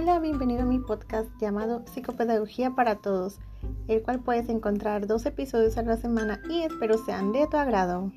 Hola, bienvenido a mi podcast llamado Psicopedagogía para Todos, el cual puedes encontrar dos episodios a la semana y espero sean de tu agrado.